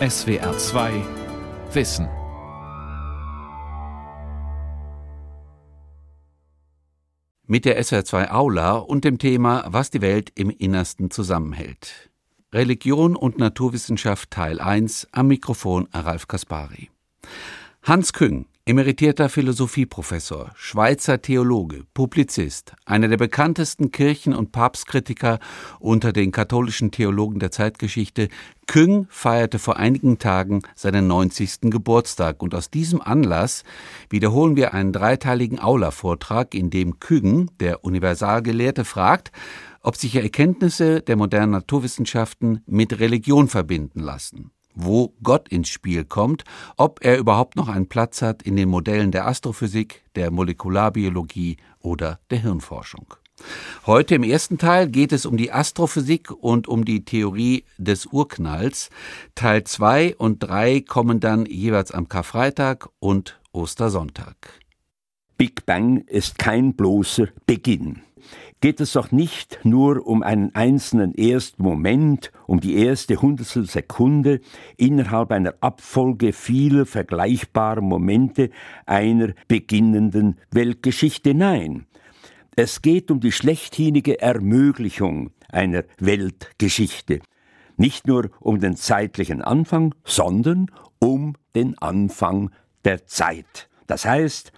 SWR 2 Wissen. Mit der SWR2 Aula und dem Thema Was die Welt im Innersten zusammenhält. Religion und Naturwissenschaft Teil 1 am Mikrofon Ralf Kaspari. Hans Küng Emeritierter Philosophieprofessor, Schweizer Theologe, Publizist, einer der bekanntesten Kirchen- und Papstkritiker unter den katholischen Theologen der Zeitgeschichte, Küng feierte vor einigen Tagen seinen 90. Geburtstag und aus diesem Anlass wiederholen wir einen dreiteiligen Aula-Vortrag, in dem Küng, der Universalgelehrte, fragt, ob sich Erkenntnisse der modernen Naturwissenschaften mit Religion verbinden lassen wo Gott ins Spiel kommt, ob er überhaupt noch einen Platz hat in den Modellen der Astrophysik, der Molekularbiologie oder der Hirnforschung. Heute im ersten Teil geht es um die Astrophysik und um die Theorie des Urknalls. Teil 2 und 3 kommen dann jeweils am Karfreitag und Ostersonntag. Big Bang ist kein bloßer Beginn geht es doch nicht nur um einen einzelnen ersten Moment, um die erste Hundertstel Sekunde innerhalb einer Abfolge vieler vergleichbarer Momente einer beginnenden Weltgeschichte. Nein, es geht um die schlechthinige Ermöglichung einer Weltgeschichte. Nicht nur um den zeitlichen Anfang, sondern um den Anfang der Zeit. Das heißt,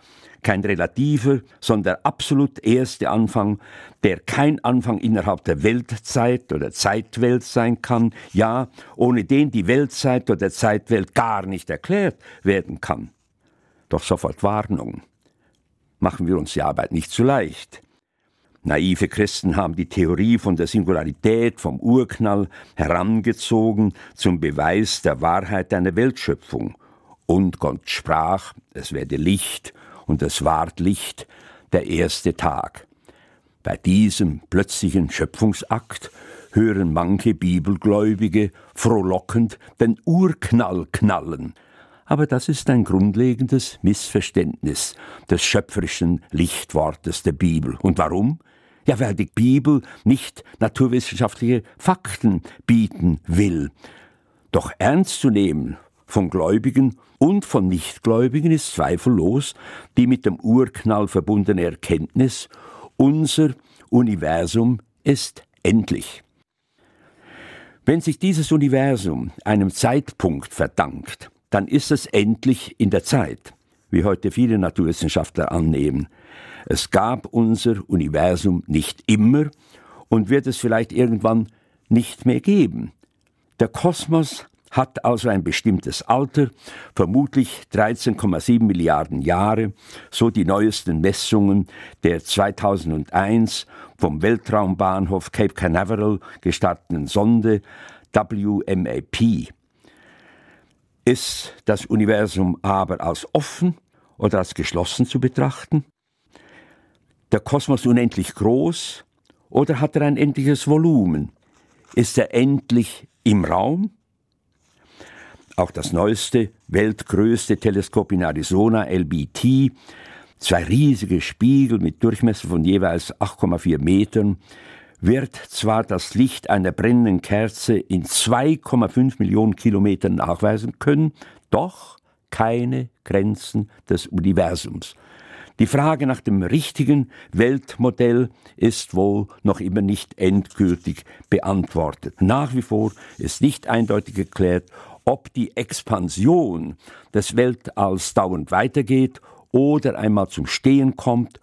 kein relativer, sondern absolut erste Anfang, der kein Anfang innerhalb der Weltzeit oder Zeitwelt sein kann, ja, ohne den die Weltzeit oder Zeitwelt gar nicht erklärt werden kann. Doch sofort Warnung. Machen wir uns die Arbeit nicht zu leicht. Naive Christen haben die Theorie von der Singularität, vom Urknall herangezogen zum Beweis der Wahrheit einer Weltschöpfung. Und Gott sprach, es werde Licht, und es ward Licht der erste Tag. Bei diesem plötzlichen Schöpfungsakt hören manche Bibelgläubige frohlockend den Urknall knallen. Aber das ist ein grundlegendes Missverständnis des schöpferischen Lichtwortes der Bibel. Und warum? Ja, weil die Bibel nicht naturwissenschaftliche Fakten bieten will. Doch ernst zu nehmen von Gläubigen und von Nichtgläubigen ist zweifellos die mit dem Urknall verbundene Erkenntnis, unser Universum ist endlich. Wenn sich dieses Universum einem Zeitpunkt verdankt, dann ist es endlich in der Zeit, wie heute viele Naturwissenschaftler annehmen. Es gab unser Universum nicht immer und wird es vielleicht irgendwann nicht mehr geben. Der Kosmos hat also ein bestimmtes Alter, vermutlich 13,7 Milliarden Jahre, so die neuesten Messungen der 2001 vom Weltraumbahnhof Cape Canaveral gestarteten Sonde WMAP. Ist das Universum aber als offen oder als geschlossen zu betrachten? Der Kosmos unendlich groß oder hat er ein endliches Volumen? Ist er endlich im Raum auch das neueste, weltgrößte Teleskop in Arizona, LBT, zwei riesige Spiegel mit Durchmesser von jeweils 8,4 Metern, wird zwar das Licht einer brennenden Kerze in 2,5 Millionen Kilometern nachweisen können, doch keine Grenzen des Universums. Die Frage nach dem richtigen Weltmodell ist wohl noch immer nicht endgültig beantwortet. Nach wie vor ist nicht eindeutig geklärt, ob die Expansion des Weltalls dauernd weitergeht oder einmal zum Stehen kommt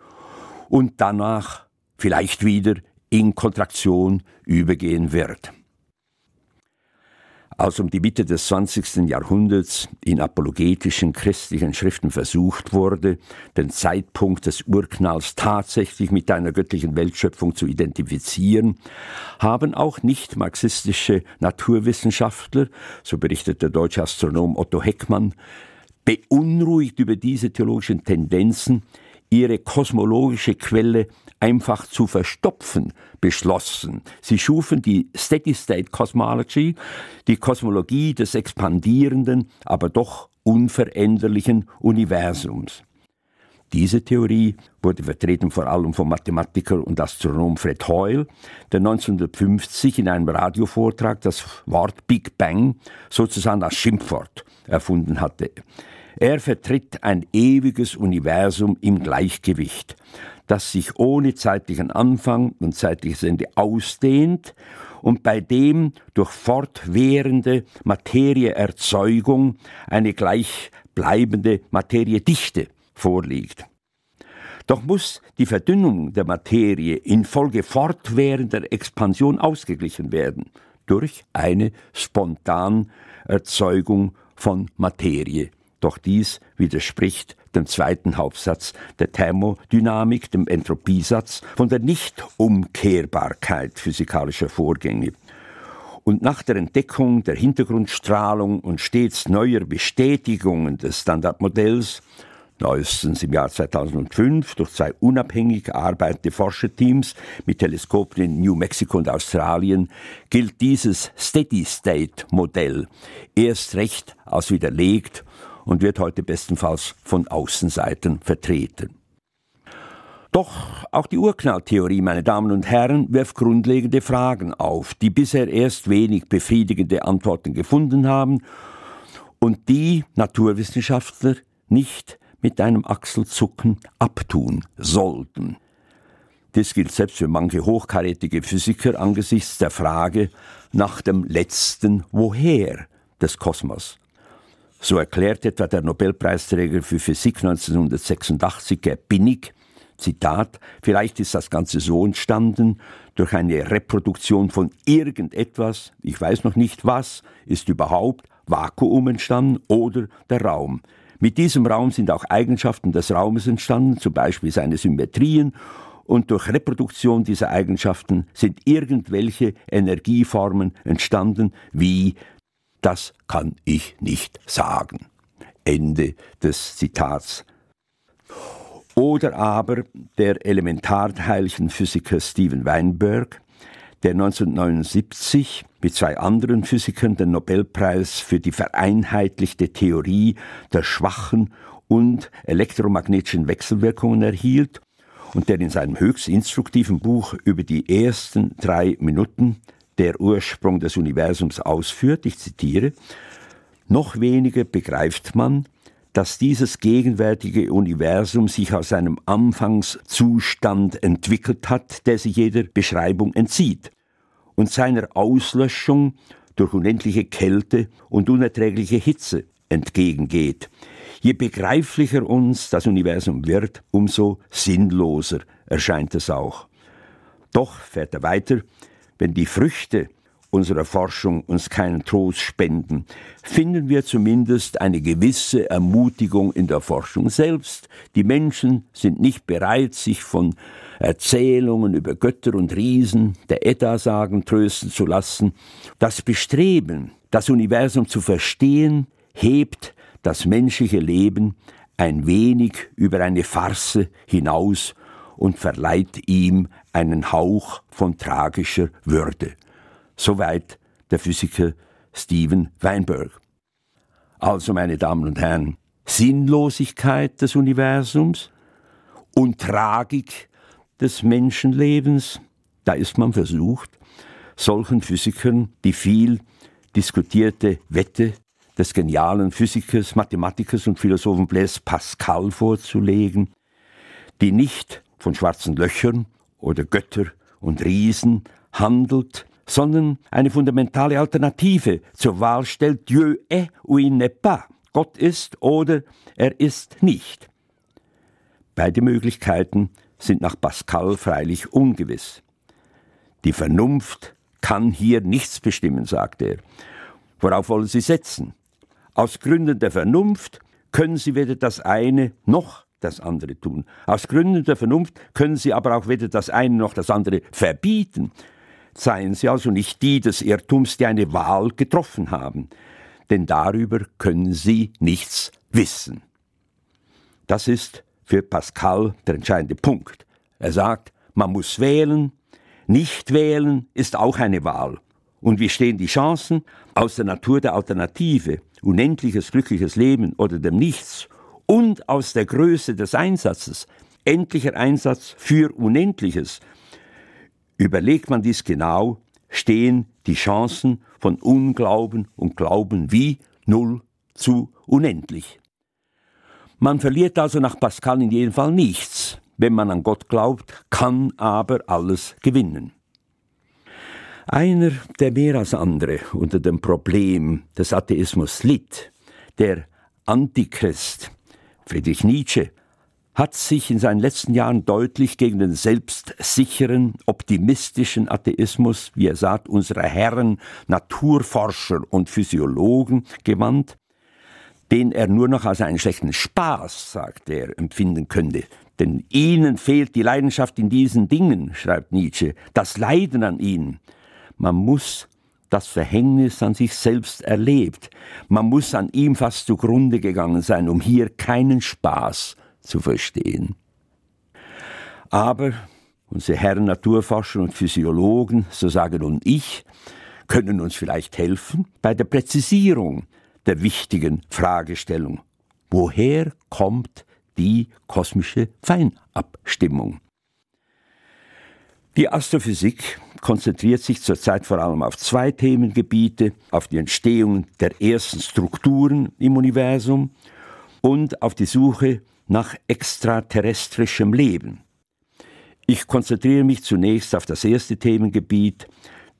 und danach vielleicht wieder in Kontraktion übergehen wird als um die Mitte des 20. Jahrhunderts in apologetischen christlichen Schriften versucht wurde, den Zeitpunkt des Urknalls tatsächlich mit einer göttlichen Weltschöpfung zu identifizieren, haben auch nicht marxistische Naturwissenschaftler, so berichtet der deutsche Astronom Otto Heckmann, beunruhigt über diese theologischen Tendenzen ihre kosmologische Quelle einfach zu verstopfen beschlossen. Sie schufen die Steady-State Cosmology, die Kosmologie des expandierenden, aber doch unveränderlichen Universums. Diese Theorie wurde vertreten vor allem vom Mathematiker und Astronom Fred Hoyle, der 1950 in einem Radiovortrag das Wort Big Bang sozusagen als Schimpfwort erfunden hatte. Er vertritt ein ewiges Universum im Gleichgewicht, das sich ohne zeitlichen Anfang und zeitliches Ende ausdehnt und bei dem durch fortwährende Materieerzeugung eine gleichbleibende Materiedichte vorliegt. Doch muss die Verdünnung der Materie infolge fortwährender Expansion ausgeglichen werden durch eine Spontanerzeugung von Materie. Doch dies widerspricht dem zweiten Hauptsatz der Thermodynamik, dem Entropiesatz, von der Nichtumkehrbarkeit physikalischer Vorgänge. Und nach der Entdeckung der Hintergrundstrahlung und stets neuer Bestätigungen des Standardmodells neuestens im Jahr 2005 durch zwei unabhängig arbeitende Forscherteams mit Teleskopen in New Mexico und Australien, gilt dieses Steady-State-Modell erst recht als widerlegt und wird heute bestenfalls von Außenseitern vertreten. Doch auch die Urknalltheorie, meine Damen und Herren, wirft grundlegende Fragen auf, die bisher erst wenig befriedigende Antworten gefunden haben und die Naturwissenschaftler nicht mit einem Achselzucken abtun sollten. Das gilt selbst für manche hochkarätige Physiker angesichts der Frage nach dem letzten Woher des Kosmos. So erklärt etwa der Nobelpreisträger für Physik 1986, Gerd Binnig, Zitat, vielleicht ist das Ganze so entstanden, durch eine Reproduktion von irgendetwas, ich weiß noch nicht was, ist überhaupt Vakuum entstanden oder der Raum. Mit diesem Raum sind auch Eigenschaften des Raumes entstanden, zum Beispiel seine Symmetrien, und durch Reproduktion dieser Eigenschaften sind irgendwelche Energieformen entstanden, wie das kann ich nicht sagen. Ende des Zitats. Oder aber der Elementarteilchenphysiker Steven Weinberg, der 1979 mit zwei anderen Physikern den Nobelpreis für die vereinheitlichte Theorie der schwachen und elektromagnetischen Wechselwirkungen erhielt und der in seinem höchst instruktiven Buch über die ersten drei Minuten der Ursprung des Universums ausführt, ich zitiere, noch weniger begreift man, dass dieses gegenwärtige Universum sich aus einem Anfangszustand entwickelt hat, der sich jeder Beschreibung entzieht und seiner Auslöschung durch unendliche Kälte und unerträgliche Hitze entgegengeht. Je begreiflicher uns das Universum wird, umso sinnloser erscheint es auch. Doch, fährt er weiter, wenn die Früchte unserer Forschung uns keinen Trost spenden, finden wir zumindest eine gewisse Ermutigung in der Forschung selbst. Die Menschen sind nicht bereit, sich von Erzählungen über Götter und Riesen, der Edda-Sagen trösten zu lassen. Das Bestreben, das Universum zu verstehen, hebt das menschliche Leben ein wenig über eine Farce hinaus und verleiht ihm einen Hauch von tragischer Würde. Soweit der Physiker Steven Weinberg. Also, meine Damen und Herren, Sinnlosigkeit des Universums und Tragik des Menschenlebens, da ist man versucht, solchen Physikern die viel diskutierte Wette des genialen Physikers, Mathematikers und Philosophen Blaise Pascal vorzulegen, die nicht von schwarzen Löchern oder Götter und Riesen handelt, sondern eine fundamentale Alternative zur Wahl stellt Dieu est ou il n'est pas. Gott ist oder er ist nicht. Beide Möglichkeiten sind nach Pascal freilich ungewiss. Die Vernunft kann hier nichts bestimmen, sagt er. Worauf wollen Sie setzen? Aus Gründen der Vernunft können Sie weder das eine noch das andere tun. Aus Gründen der Vernunft können Sie aber auch weder das eine noch das andere verbieten. Seien Sie also nicht die des Irrtums, die eine Wahl getroffen haben, denn darüber können Sie nichts wissen. Das ist für Pascal der entscheidende Punkt. Er sagt, man muss wählen, nicht wählen ist auch eine Wahl. Und wie stehen die Chancen aus der Natur der Alternative, unendliches glückliches Leben oder dem Nichts und aus der Größe des Einsatzes, endlicher Einsatz für Unendliches, überlegt man dies genau, stehen die Chancen von Unglauben und Glauben wie null zu unendlich. Man verliert also nach Pascal in jedem Fall nichts. Wenn man an Gott glaubt, kann aber alles gewinnen. Einer, der mehr als andere unter dem Problem des Atheismus litt, der Antichrist, Friedrich Nietzsche, hat sich in seinen letzten Jahren deutlich gegen den selbstsicheren, optimistischen Atheismus, wie er sagt, unserer Herren, Naturforscher und Physiologen gewandt, den er nur noch als einen schlechten Spaß, sagt er, empfinden könnte. Denn ihnen fehlt die Leidenschaft in diesen Dingen, schreibt Nietzsche, das Leiden an ihnen. Man muss das Verhängnis an sich selbst erlebt. Man muss an ihm fast zugrunde gegangen sein, um hier keinen Spaß zu verstehen. Aber unsere Herren Naturforscher und Physiologen, so sage nun ich, können uns vielleicht helfen bei der Präzisierung der wichtigen Fragestellung. Woher kommt die kosmische Feinabstimmung? Die Astrophysik konzentriert sich zurzeit vor allem auf zwei Themengebiete, auf die Entstehung der ersten Strukturen im Universum und auf die Suche nach extraterrestrischem Leben. Ich konzentriere mich zunächst auf das erste Themengebiet,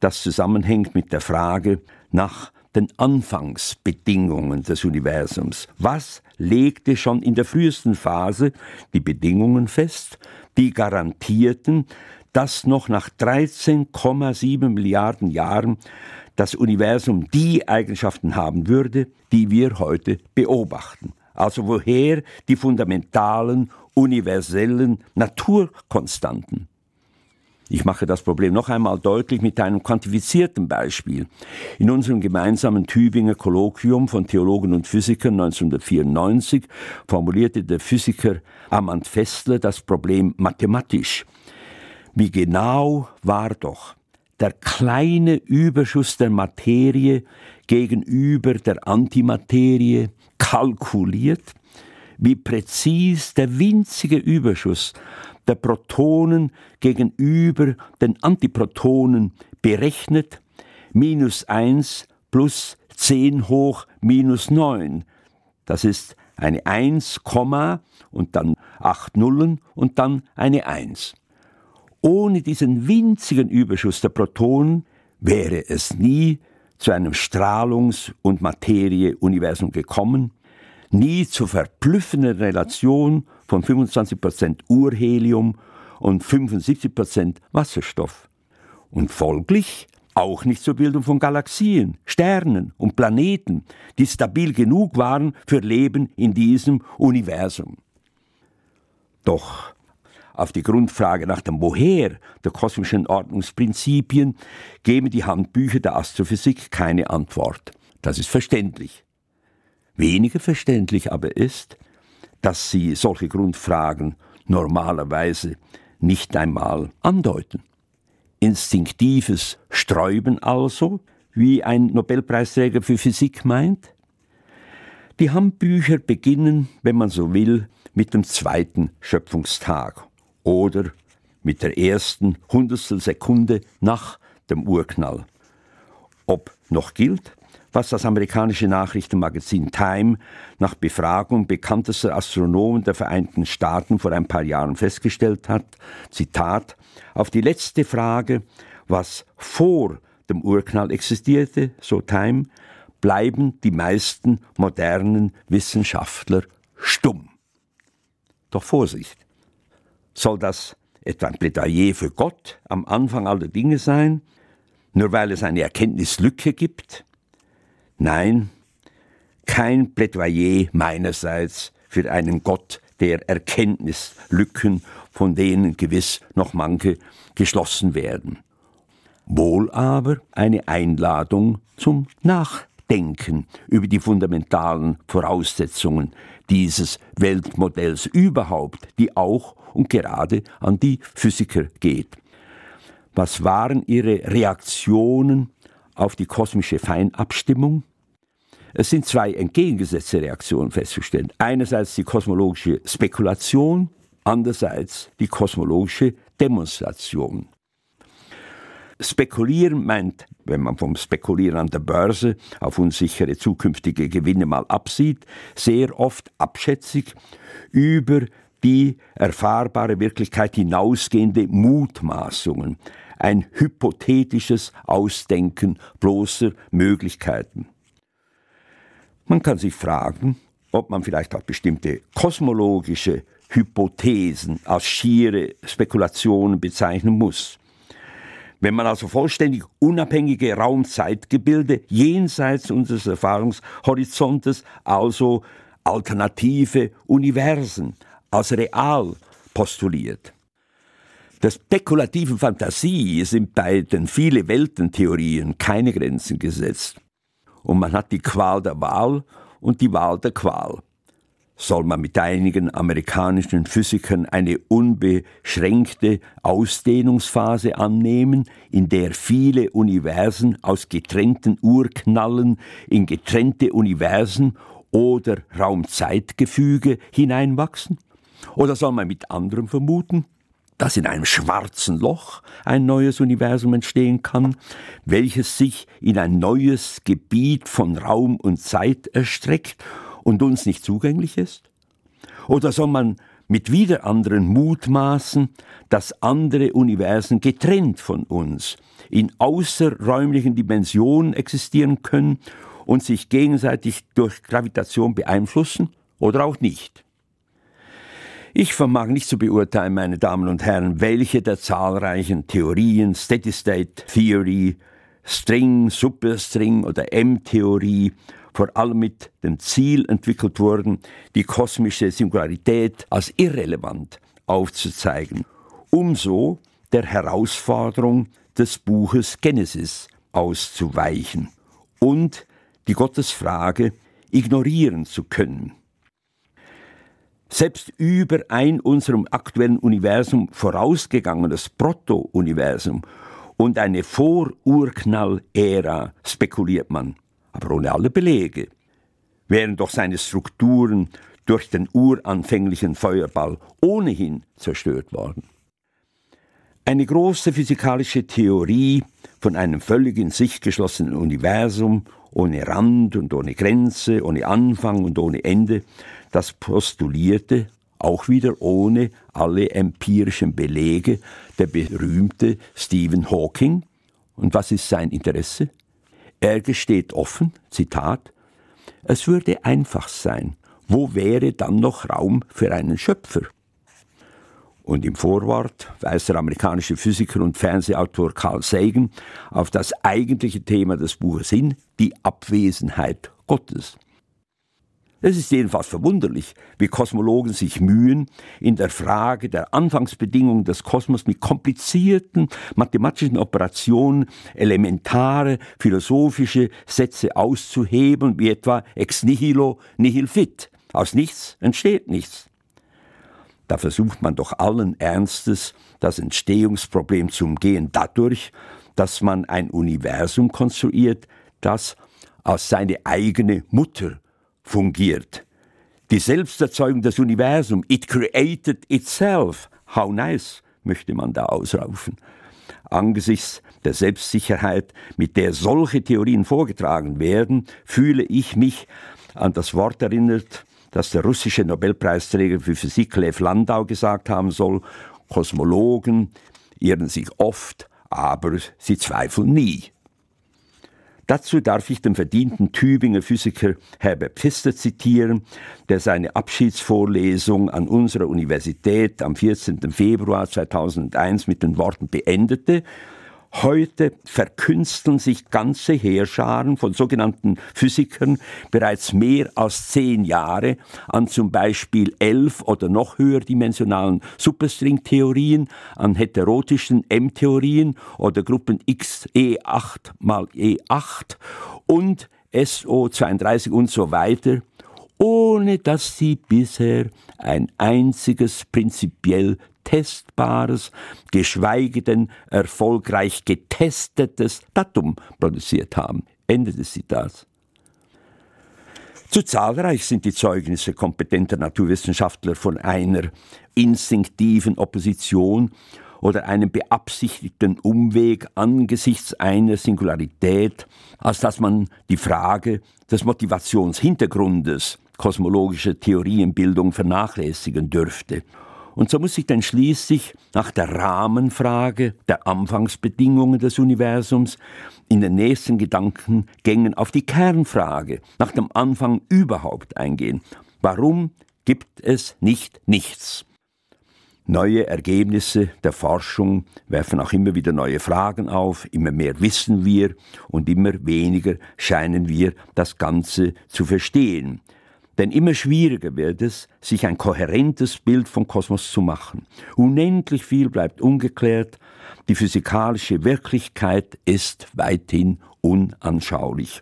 das zusammenhängt mit der Frage nach den Anfangsbedingungen des Universums. Was legte schon in der frühesten Phase die Bedingungen fest, die garantierten, dass noch nach 13,7 Milliarden Jahren das Universum die Eigenschaften haben würde, die wir heute beobachten. Also woher die fundamentalen, universellen Naturkonstanten? Ich mache das Problem noch einmal deutlich mit einem quantifizierten Beispiel. In unserem gemeinsamen Tübinger Kolloquium von Theologen und Physikern 1994 formulierte der Physiker Amand Fessler das Problem mathematisch. Wie genau war doch der kleine Überschuss der Materie gegenüber der Antimaterie kalkuliert, wie präzis der winzige Überschuss der Protonen gegenüber den Antiprotonen berechnet, minus 1 plus 10 hoch minus 9. Das ist eine 1, und dann 8 Nullen und dann eine 1. Ohne diesen winzigen Überschuss der Protonen wäre es nie zu einem Strahlungs- und Materie-Universum gekommen, nie zur verblüffenden Relation von 25% Urhelium und 75% Wasserstoff. Und folglich auch nicht zur Bildung von Galaxien, Sternen und Planeten, die stabil genug waren für Leben in diesem Universum. Doch auf die Grundfrage nach dem Woher der kosmischen Ordnungsprinzipien geben die Handbücher der Astrophysik keine Antwort. Das ist verständlich. Weniger verständlich aber ist, dass sie solche Grundfragen normalerweise nicht einmal andeuten. Instinktives Sträuben also, wie ein Nobelpreisträger für Physik meint? Die Handbücher beginnen, wenn man so will, mit dem zweiten Schöpfungstag oder mit der ersten Hundertstel Sekunde nach dem Urknall. Ob noch gilt, was das amerikanische Nachrichtenmagazin Time nach Befragung bekanntester Astronomen der Vereinigten Staaten vor ein paar Jahren festgestellt hat, Zitat, auf die letzte Frage, was vor dem Urknall existierte, so Time, bleiben die meisten modernen Wissenschaftler stumm. Doch Vorsicht! Soll das etwa ein Plädoyer für Gott am Anfang aller Dinge sein, nur weil es eine Erkenntnislücke gibt? Nein, kein Plädoyer meinerseits für einen Gott der Erkenntnislücken, von denen gewiss noch manche geschlossen werden. Wohl aber eine Einladung zum Nachdenken über die fundamentalen Voraussetzungen dieses Weltmodells überhaupt, die auch und gerade an die Physiker geht. Was waren ihre Reaktionen auf die kosmische Feinabstimmung? Es sind zwei entgegengesetzte Reaktionen festzustellen. Einerseits die kosmologische Spekulation, andererseits die kosmologische Demonstration. Spekulieren meint, wenn man vom Spekulieren an der Börse auf unsichere zukünftige Gewinne mal absieht, sehr oft abschätzig über die erfahrbare Wirklichkeit hinausgehende Mutmaßungen, ein hypothetisches Ausdenken bloßer Möglichkeiten. Man kann sich fragen, ob man vielleicht auch bestimmte kosmologische Hypothesen als schiere Spekulationen bezeichnen muss. Wenn man also vollständig unabhängige Raumzeitgebilde jenseits unseres Erfahrungshorizontes, also alternative Universen, als real postuliert. Der spekulativen Fantasie sind bei den viele Weltentheorien keine Grenzen gesetzt. Und man hat die Qual der Wahl und die Wahl der Qual. Soll man mit einigen amerikanischen Physikern eine unbeschränkte Ausdehnungsphase annehmen, in der viele Universen aus getrennten Urknallen in getrennte Universen oder Raumzeitgefüge hineinwachsen? Oder soll man mit anderem vermuten, dass in einem schwarzen Loch ein neues Universum entstehen kann, welches sich in ein neues Gebiet von Raum und Zeit erstreckt und uns nicht zugänglich ist? Oder soll man mit wieder anderen mutmaßen, dass andere Universen getrennt von uns in außerräumlichen Dimensionen existieren können und sich gegenseitig durch Gravitation beeinflussen oder auch nicht? Ich vermag nicht zu beurteilen, meine Damen und Herren, welche der zahlreichen Theorien, Steady State Theory, String, Superstring oder M-Theorie, vor allem mit dem Ziel entwickelt wurden, die kosmische Singularität als irrelevant aufzuzeigen, umso der Herausforderung des Buches Genesis auszuweichen und die Gottesfrage ignorieren zu können. Selbst über ein unserem aktuellen Universum vorausgegangenes Proto-Universum und eine Vor-Urknall-Ära spekuliert man, aber ohne alle Belege. Wären doch seine Strukturen durch den uranfänglichen Feuerball ohnehin zerstört worden. Eine große physikalische Theorie von einem völlig in sich geschlossenen Universum, ohne Rand und ohne Grenze, ohne Anfang und ohne Ende, das postulierte, auch wieder ohne alle empirischen Belege, der berühmte Stephen Hawking. Und was ist sein Interesse? Er gesteht offen, Zitat, es würde einfach sein, wo wäre dann noch Raum für einen Schöpfer? Und im Vorwort weist der amerikanische Physiker und Fernsehautor Carl Sagan auf das eigentliche Thema des Buches hin, die Abwesenheit Gottes. Es ist jedenfalls verwunderlich, wie Kosmologen sich mühen, in der Frage der Anfangsbedingungen des Kosmos mit komplizierten mathematischen Operationen elementare philosophische Sätze auszuheben, wie etwa ex nihilo nihil fit. Aus nichts entsteht nichts. Da versucht man doch allen Ernstes, das Entstehungsproblem zu umgehen, dadurch, dass man ein Universum konstruiert, das als seine eigene Mutter fungiert. Die Selbsterzeugung des Universums, it created itself. How nice, möchte man da ausrufen. Angesichts der Selbstsicherheit, mit der solche Theorien vorgetragen werden, fühle ich mich an das Wort erinnert, das der russische Nobelpreisträger für Physik Lev Landau gesagt haben soll, Kosmologen irren sich oft, aber sie zweifeln nie. Dazu darf ich den verdienten Tübinger Physiker Herbert Pfister zitieren, der seine Abschiedsvorlesung an unserer Universität am 14. Februar 2001 mit den Worten beendete, Heute verkünsteln sich ganze Heerscharen von sogenannten Physikern bereits mehr als zehn Jahre an zum Beispiel elf oder noch höherdimensionalen Superstring-Theorien, an heterotischen M-Theorien oder Gruppen X E8 mal E8 und SO32 und so weiter, ohne dass sie bisher ein einziges prinzipiell testbares, geschweige denn erfolgreich getestetes Datum produziert haben. Ende des Zitats. Zu zahlreich sind die Zeugnisse kompetenter Naturwissenschaftler von einer instinktiven Opposition oder einem beabsichtigten Umweg angesichts einer Singularität, als dass man die Frage des Motivationshintergrundes kosmologischer Theorienbildung vernachlässigen dürfte. Und so muss sich dann schließlich nach der Rahmenfrage der Anfangsbedingungen des Universums in den nächsten Gedankengängen auf die Kernfrage nach dem Anfang überhaupt eingehen. Warum gibt es nicht nichts? Neue Ergebnisse der Forschung werfen auch immer wieder neue Fragen auf, immer mehr wissen wir und immer weniger scheinen wir das Ganze zu verstehen. Denn immer schwieriger wird es, sich ein kohärentes Bild vom Kosmos zu machen. Unendlich viel bleibt ungeklärt, die physikalische Wirklichkeit ist weithin unanschaulich.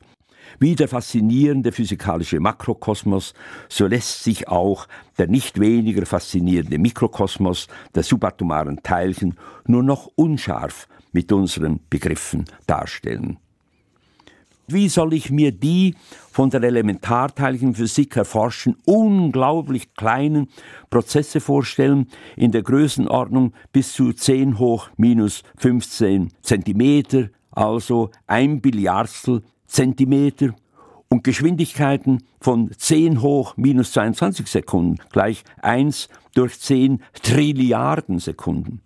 Wie der faszinierende physikalische Makrokosmos, so lässt sich auch der nicht weniger faszinierende Mikrokosmos der subatomaren Teilchen nur noch unscharf mit unseren Begriffen darstellen. Wie soll ich mir die von der Elementarteilchenphysik erforschen unglaublich kleinen Prozesse vorstellen, in der Größenordnung bis zu 10 hoch minus 15 Zentimeter, also ein Billiardstel Zentimeter und Geschwindigkeiten von 10 hoch minus 22 Sekunden gleich 1 durch 10 Trilliarden Sekunden.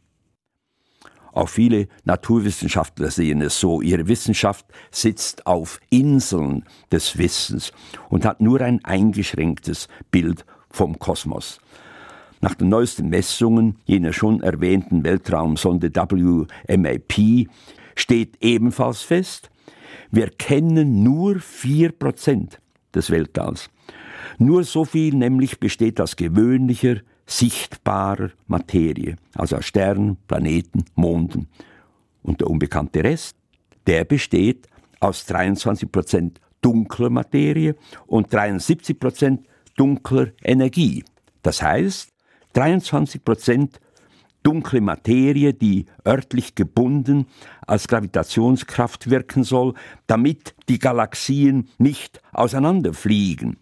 Auch viele Naturwissenschaftler sehen es so. Ihre Wissenschaft sitzt auf Inseln des Wissens und hat nur ein eingeschränktes Bild vom Kosmos. Nach den neuesten Messungen jener schon erwähnten Weltraumsonde WMAP steht ebenfalls fest, wir kennen nur vier Prozent des Weltalls. Nur so viel nämlich besteht aus gewöhnlicher, sichtbarer Materie, also aus Sternen, Planeten, Monden. Und der unbekannte Rest, der besteht aus 23 Prozent dunkler Materie und 73 Prozent dunkler Energie. Das heißt, 23 Prozent dunkle Materie, die örtlich gebunden als Gravitationskraft wirken soll, damit die Galaxien nicht auseinanderfliegen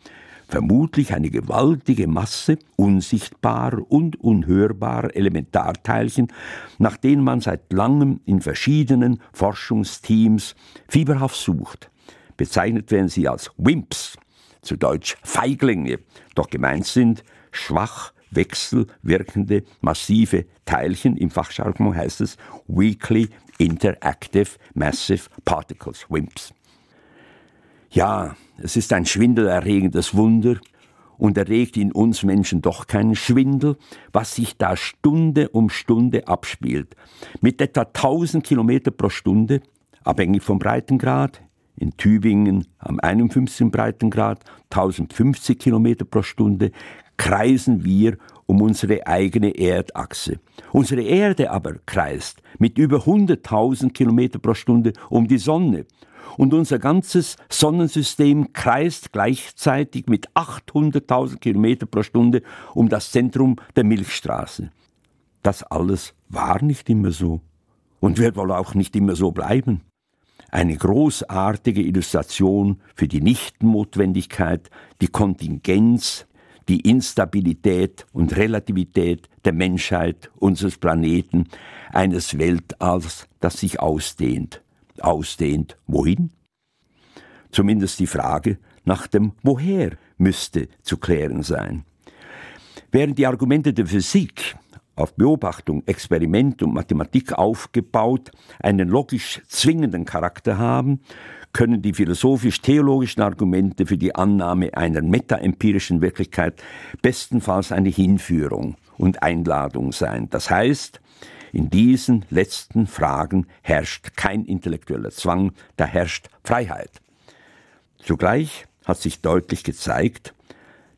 vermutlich eine gewaltige Masse unsichtbarer und unhörbarer Elementarteilchen, nach denen man seit langem in verschiedenen Forschungsteams fieberhaft sucht. Bezeichnet werden sie als WIMPs, zu Deutsch Feiglinge, doch gemeint sind schwach wechselwirkende massive Teilchen, im Fachjargon heißt es Weakly Interactive Massive Particles, WIMPs. Ja, es ist ein schwindelerregendes Wunder und erregt in uns Menschen doch keinen Schwindel, was sich da Stunde um Stunde abspielt. Mit etwa 1000 Kilometer pro Stunde, abhängig vom Breitengrad, in Tübingen am 51. Breitengrad, 1050 Kilometer pro Stunde, kreisen wir um unsere eigene Erdachse. Unsere Erde aber kreist mit über 100.000 Kilometer pro Stunde um die Sonne und unser ganzes Sonnensystem kreist gleichzeitig mit 800.000 Kilometer pro Stunde um das Zentrum der Milchstraße. Das alles war nicht immer so und wird wohl auch nicht immer so bleiben. Eine großartige Illustration für die Nichtnotwendigkeit, die Kontingenz, die Instabilität und Relativität der Menschheit, unseres Planeten, eines Weltalls, das sich ausdehnt ausdehnt. Wohin? Zumindest die Frage nach dem Woher müsste zu klären sein. Während die Argumente der Physik auf Beobachtung, Experiment und Mathematik aufgebaut einen logisch zwingenden Charakter haben, können die philosophisch-theologischen Argumente für die Annahme einer metaempirischen Wirklichkeit bestenfalls eine Hinführung und Einladung sein. Das heißt, in diesen letzten Fragen herrscht kein intellektueller Zwang, da herrscht Freiheit. Zugleich hat sich deutlich gezeigt,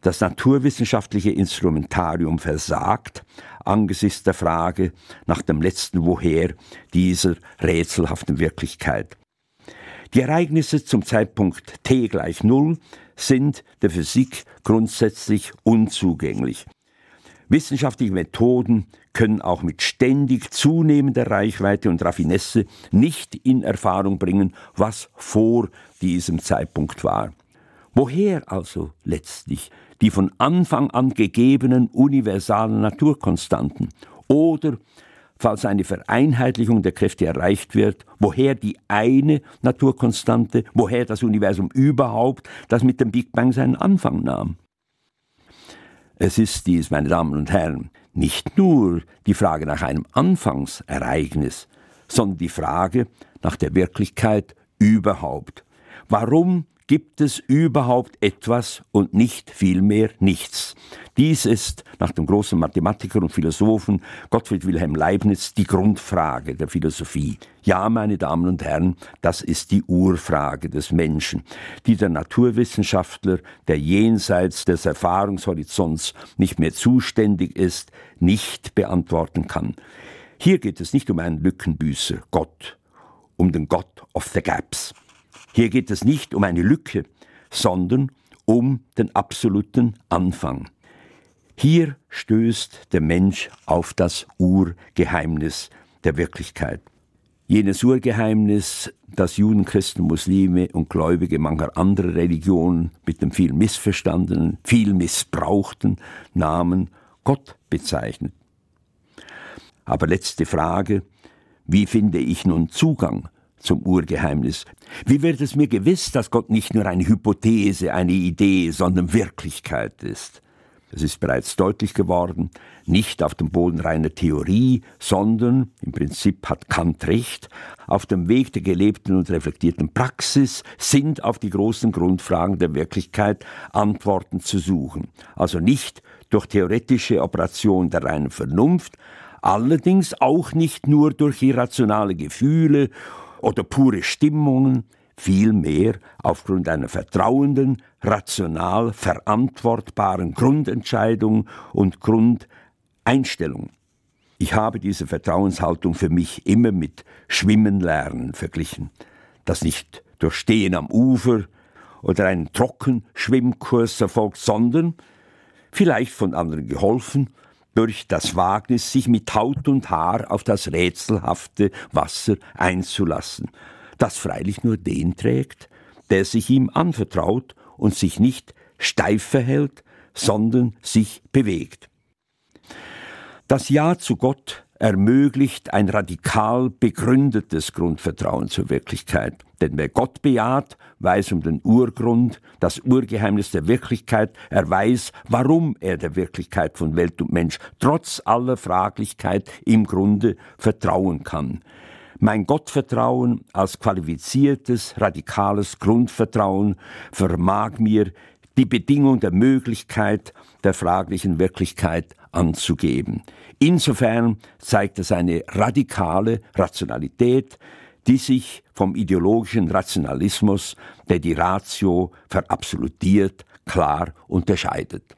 das naturwissenschaftliche Instrumentarium versagt angesichts der Frage nach dem letzten Woher dieser rätselhaften Wirklichkeit. Die Ereignisse zum Zeitpunkt t gleich Null sind der Physik grundsätzlich unzugänglich. Wissenschaftliche Methoden können auch mit ständig zunehmender Reichweite und Raffinesse nicht in Erfahrung bringen, was vor diesem Zeitpunkt war. Woher also letztlich die von Anfang an gegebenen universalen Naturkonstanten? Oder, falls eine Vereinheitlichung der Kräfte erreicht wird, woher die eine Naturkonstante, woher das Universum überhaupt, das mit dem Big Bang seinen Anfang nahm? Es ist dies, meine Damen und Herren, nicht nur die Frage nach einem Anfangsereignis, sondern die Frage nach der Wirklichkeit überhaupt. Warum gibt es überhaupt etwas und nicht vielmehr nichts. Dies ist nach dem großen Mathematiker und Philosophen Gottfried Wilhelm Leibniz die Grundfrage der Philosophie. Ja, meine Damen und Herren, das ist die Urfrage des Menschen, die der Naturwissenschaftler, der jenseits des Erfahrungshorizonts nicht mehr zuständig ist, nicht beantworten kann. Hier geht es nicht um einen Lückenbüßer, Gott, um den God of the Gaps. Hier geht es nicht um eine Lücke, sondern um den absoluten Anfang. Hier stößt der Mensch auf das Urgeheimnis der Wirklichkeit. Jenes Urgeheimnis, das Juden, Christen, Muslime und Gläubige mancher anderer Religionen mit dem viel missverstandenen, viel missbrauchten Namen Gott bezeichnet. Aber letzte Frage, wie finde ich nun Zugang zum Urgeheimnis. Wie wird es mir gewiss, dass Gott nicht nur eine Hypothese, eine Idee, sondern Wirklichkeit ist? Es ist bereits deutlich geworden, nicht auf dem Boden reiner Theorie, sondern, im Prinzip hat Kant recht, auf dem Weg der gelebten und reflektierten Praxis sind auf die großen Grundfragen der Wirklichkeit Antworten zu suchen. Also nicht durch theoretische Operation der reinen Vernunft, allerdings auch nicht nur durch irrationale Gefühle oder pure Stimmungen, vielmehr aufgrund einer vertrauenden, rational verantwortbaren Grundentscheidung und Grundeinstellung. Ich habe diese Vertrauenshaltung für mich immer mit Schwimmen lernen verglichen, das nicht durch Stehen am Ufer oder einen Trockenschwimmkurs erfolgt, sondern, vielleicht von anderen geholfen, durch das Wagnis, sich mit Haut und Haar auf das rätselhafte Wasser einzulassen, das freilich nur den trägt, der sich ihm anvertraut und sich nicht steif verhält, sondern sich bewegt. Das Ja zu Gott ermöglicht ein radikal begründetes Grundvertrauen zur Wirklichkeit. Denn wer Gott bejaht, weiß um den Urgrund, das Urgeheimnis der Wirklichkeit, er weiß, warum er der Wirklichkeit von Welt und Mensch trotz aller Fraglichkeit im Grunde vertrauen kann. Mein Gottvertrauen als qualifiziertes, radikales Grundvertrauen vermag mir die Bedingung der Möglichkeit der fraglichen Wirklichkeit anzugeben. Insofern zeigt es eine radikale Rationalität, die sich vom ideologischen Rationalismus, der die Ratio verabsolutiert, klar unterscheidet.